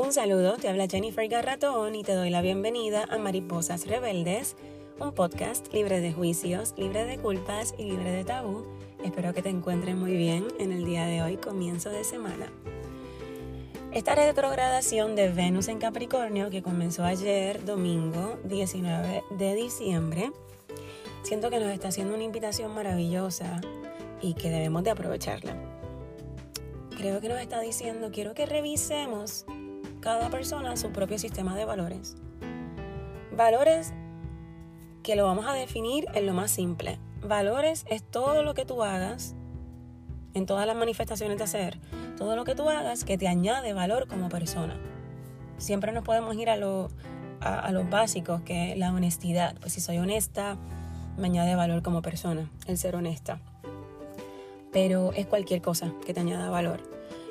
Un saludo, te habla Jennifer Garratón y te doy la bienvenida a Mariposas Rebeldes, un podcast libre de juicios, libre de culpas y libre de tabú. Espero que te encuentres muy bien en el día de hoy, comienzo de semana. Esta retrogradación de Venus en Capricornio que comenzó ayer, domingo 19 de diciembre, siento que nos está haciendo una invitación maravillosa y que debemos de aprovecharla. Creo que nos está diciendo, quiero que revisemos cada persona su propio sistema de valores. Valores que lo vamos a definir en lo más simple. Valores es todo lo que tú hagas en todas las manifestaciones de hacer, todo lo que tú hagas que te añade valor como persona. Siempre nos podemos ir a, lo, a, los básicos, que la honestidad. Pues si soy honesta, me añade valor como persona, el ser honesta. Pero es cualquier cosa que te añada valor.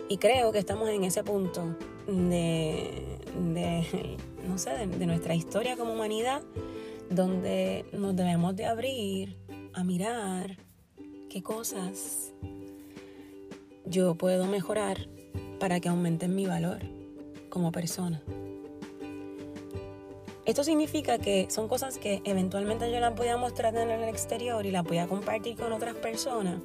Y creo que estamos en ese punto de, no sé, de, nuestra historia como humanidad, donde nos debemos de abrir a mirar qué cosas yo puedo mejorar para que aumenten mi valor como persona. Esto significa que son cosas que eventualmente yo las voy a mostrar en el exterior y las voy compartir con otras personas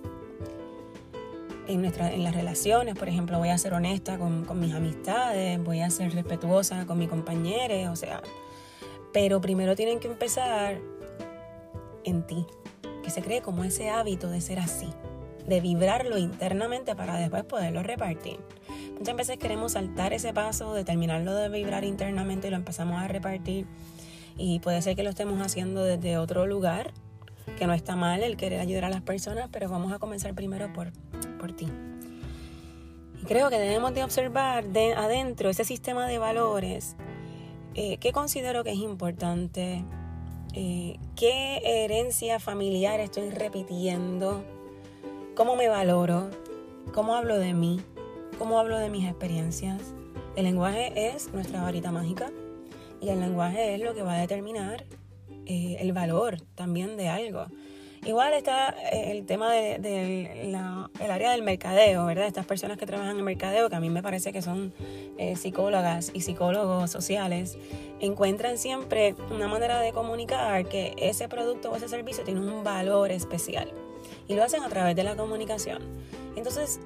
en, nuestra, en las relaciones, por ejemplo, voy a ser honesta con, con mis amistades, voy a ser respetuosa con mis compañeros, o sea, pero primero tienen que empezar en ti, que se cree como ese hábito de ser así, de vibrarlo internamente para después poderlo repartir. Muchas veces queremos saltar ese paso de terminarlo de vibrar internamente y lo empezamos a repartir y puede ser que lo estemos haciendo desde otro lugar, que no está mal el querer ayudar a las personas, pero vamos a comenzar primero por ti. Y creo que debemos de observar de adentro ese sistema de valores. Eh, ¿Qué considero que es importante? Eh, ¿Qué herencia familiar estoy repitiendo? ¿Cómo me valoro? ¿Cómo hablo de mí? ¿Cómo hablo de mis experiencias? El lenguaje es nuestra varita mágica y el lenguaje es lo que va a determinar eh, el valor también de algo. Igual está eh, el tema del de, área del mercadeo, ¿verdad? Estas personas que trabajan en mercadeo, que a mí me parece que son eh, psicólogas y psicólogos sociales, encuentran siempre una manera de comunicar que ese producto o ese servicio tiene un valor especial. Y lo hacen a través de la comunicación. Entonces,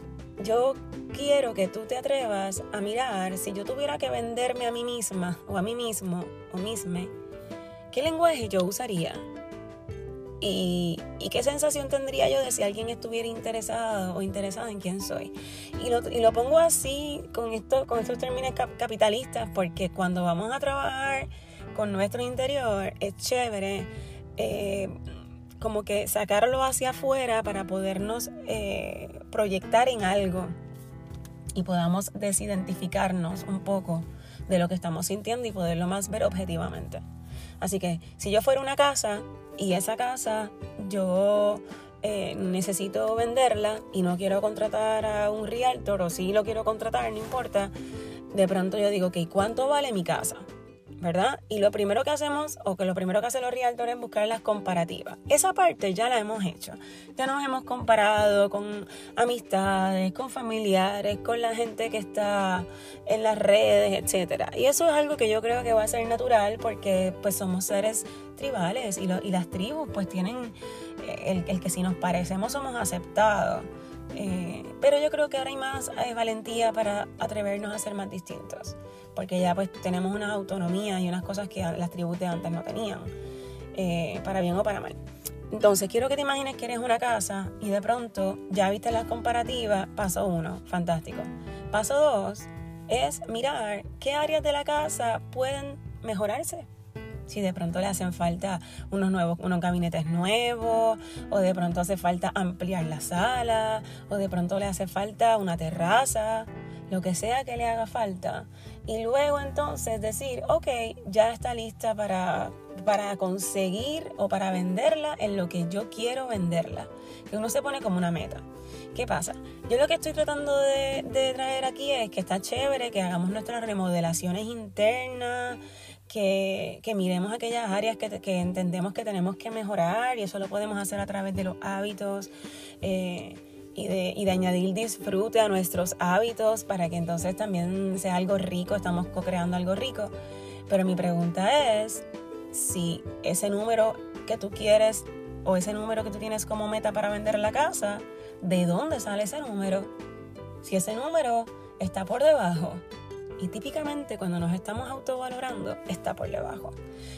yo quiero que tú te atrevas a mirar si yo tuviera que venderme a mí misma o a mí mismo o misma, ¿qué lenguaje yo usaría? Y, qué sensación tendría yo de si alguien estuviera interesado o interesada en quién soy. Y lo, y lo pongo así con, esto, con estos términos capitalistas porque cuando vamos a trabajar con nuestro interior es chévere eh, como que sacarlo hacia afuera para podernos eh, proyectar en algo y podamos desidentificarnos un poco de lo que estamos sintiendo y poderlo más ver objetivamente. Así que si yo fuera una casa y esa casa yo eh, necesito venderla y no quiero contratar a un realtor o si lo quiero contratar, no importa, de pronto yo digo, ok, ¿cuánto vale mi casa? ¿Verdad? Y lo primero que hacemos, o que lo primero que hacen los realtores es buscar las comparativas. Esa parte ya la hemos hecho. Ya nos hemos comparado con amistades, con familiares, con la gente que está en las redes, etc. Y eso es algo que yo creo que va a ser natural porque pues somos seres tribales y, las tribus pues tienen eh, el, que si nos parecemos somos aceptados. Eh, pero yo creo que ahora hay más hay valentía para atrevernos a ser más distintos porque ya pues tenemos unas autonomías y unas cosas que las tribus de antes no tenían, eh, para bien o para mal. Entonces, quiero que te imagines que eres una casa y de pronto ya viste las comparativas. Paso uno, fantástico. Paso dos es mirar qué áreas de la casa pueden mejorarse. Si de pronto le hacen falta unos nuevos, unos gabinetes nuevos, o de pronto hace falta ampliar la sala, o de pronto le hace falta una terraza, lo que sea que le haga falta. Y luego entonces decir, ok, ya está lista para, para conseguir o para venderla en lo que yo quiero venderla. Que uno se pone como una meta. ¿Qué pasa? Yo lo que estoy tratando de, traer aquí es que está chévere, que hagamos nuestras remodelaciones internas, que, miremos aquellas áreas que, que, entendemos que tenemos que mejorar y eso lo podemos hacer a través de los hábitos. Eh, y de, y de añadir disfrute a nuestros hábitos para que entonces también sea algo rico, estamos co-creando algo rico. Pero mi pregunta es si ese número que tú quieres o ese número que tú tienes como meta para vender la casa, ¿de dónde sale ese número? Si ese número está por debajo, y típicamente cuando nos estamos autovalorando está por debajo.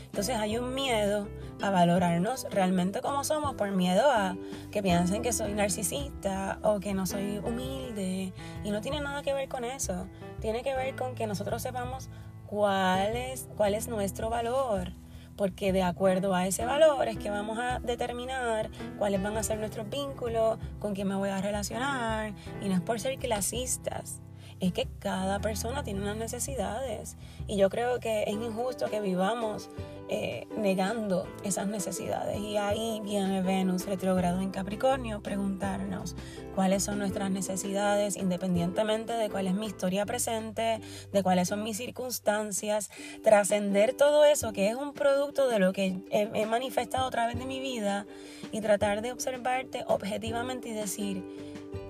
Entonces hay un miedo a valorarnos realmente como somos por miedo a que piensen que soy narcisista o que no soy humilde. Y no tiene nada que ver con eso. Tiene que ver con que nosotros sepamos cuál es, cuál es nuestro valor porque de acuerdo a ese valor es que vamos a determinar cuáles van a ser nuestros vínculos, con quién me voy a relacionar, y no es por ser clasistas, es que cada persona tiene unas necesidades y yo creo que es injusto que vivamos eh, negando esas necesidades. Y ahí viene Venus retrogrado en Capricornio, preguntarnos cuáles son nuestras necesidades independientemente de cuál es mi historia presente, de cuáles son mis circunstancias, trascender todo eso que es un producto de lo que he, he manifestado a través de mi vida y tratar de observarte objetivamente y decir,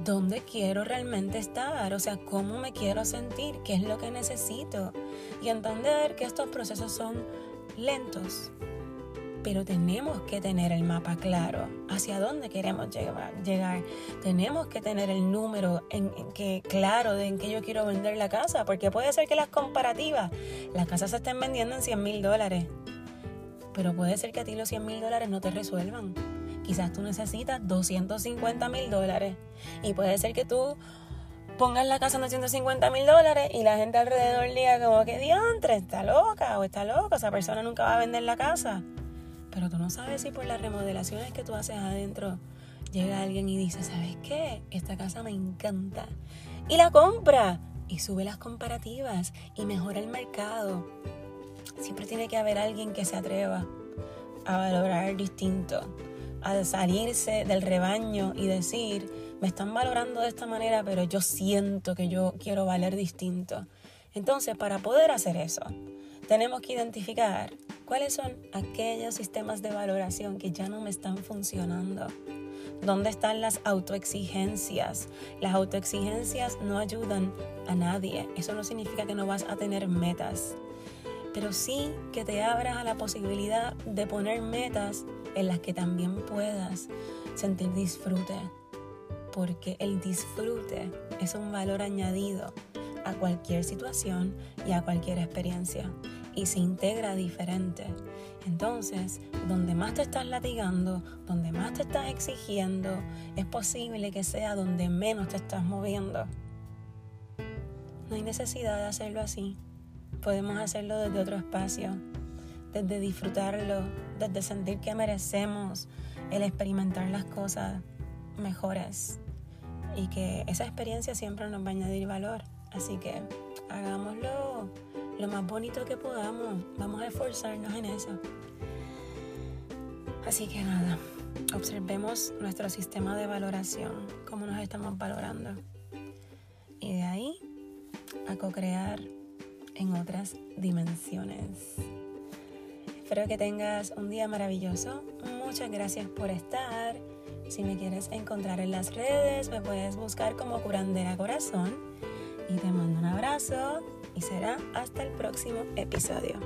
dónde quiero realmente estar, o sea, cómo me quiero sentir, qué es lo que necesito. Y entender que estos procesos son lentos, pero tenemos que tener el mapa claro hacia dónde queremos llegar. Tenemos que tener el número en, que, claro de en qué yo quiero vender la casa, porque puede ser que las comparativas, las casas se estén vendiendo en 100 mil dólares, pero puede ser que a ti los 100 mil dólares no te resuelvan. Quizás tú necesitas 250 mil dólares y puede ser que tú pongas la casa en 250 mil dólares y la gente alrededor diga como que diantre, está loca o está loca, esa persona nunca va a vender la casa. Pero tú no sabes si por las remodelaciones que tú haces adentro llega alguien y dice, ¿sabes qué? Esta casa me encanta. Y la compra y sube las comparativas y mejora el mercado. Siempre tiene que haber alguien que se atreva a valorar distinto a salirse del rebaño y decir, me están valorando de esta manera, pero yo siento que yo quiero valer distinto. Entonces, para poder hacer eso, tenemos que identificar cuáles son aquellos sistemas de valoración que ya no me están funcionando. ¿Dónde están las autoexigencias? Las autoexigencias no ayudan a nadie. Eso no significa que no vas a tener metas pero sí que te abras a la posibilidad de poner metas en las que también puedas sentir disfrute, porque el disfrute es un valor añadido a cualquier situación y a cualquier experiencia y se integra diferente. Entonces, donde más te estás latigando, donde más te estás exigiendo, es posible que sea donde menos te estás moviendo. No hay necesidad de hacerlo así podemos hacerlo desde otro espacio, desde disfrutarlo, desde sentir que merecemos el experimentar las cosas mejores y que esa experiencia siempre nos va a añadir valor. Así que hagámoslo lo más bonito que podamos, vamos a esforzarnos en eso. Así que nada, observemos nuestro sistema de valoración, cómo nos estamos valorando. Y de ahí a co-crear en otras dimensiones. Espero que tengas un día maravilloso. Muchas gracias por estar. Si me quieres encontrar en las redes, me puedes buscar como Curandera Corazón. Y te mando un abrazo y será hasta el próximo episodio.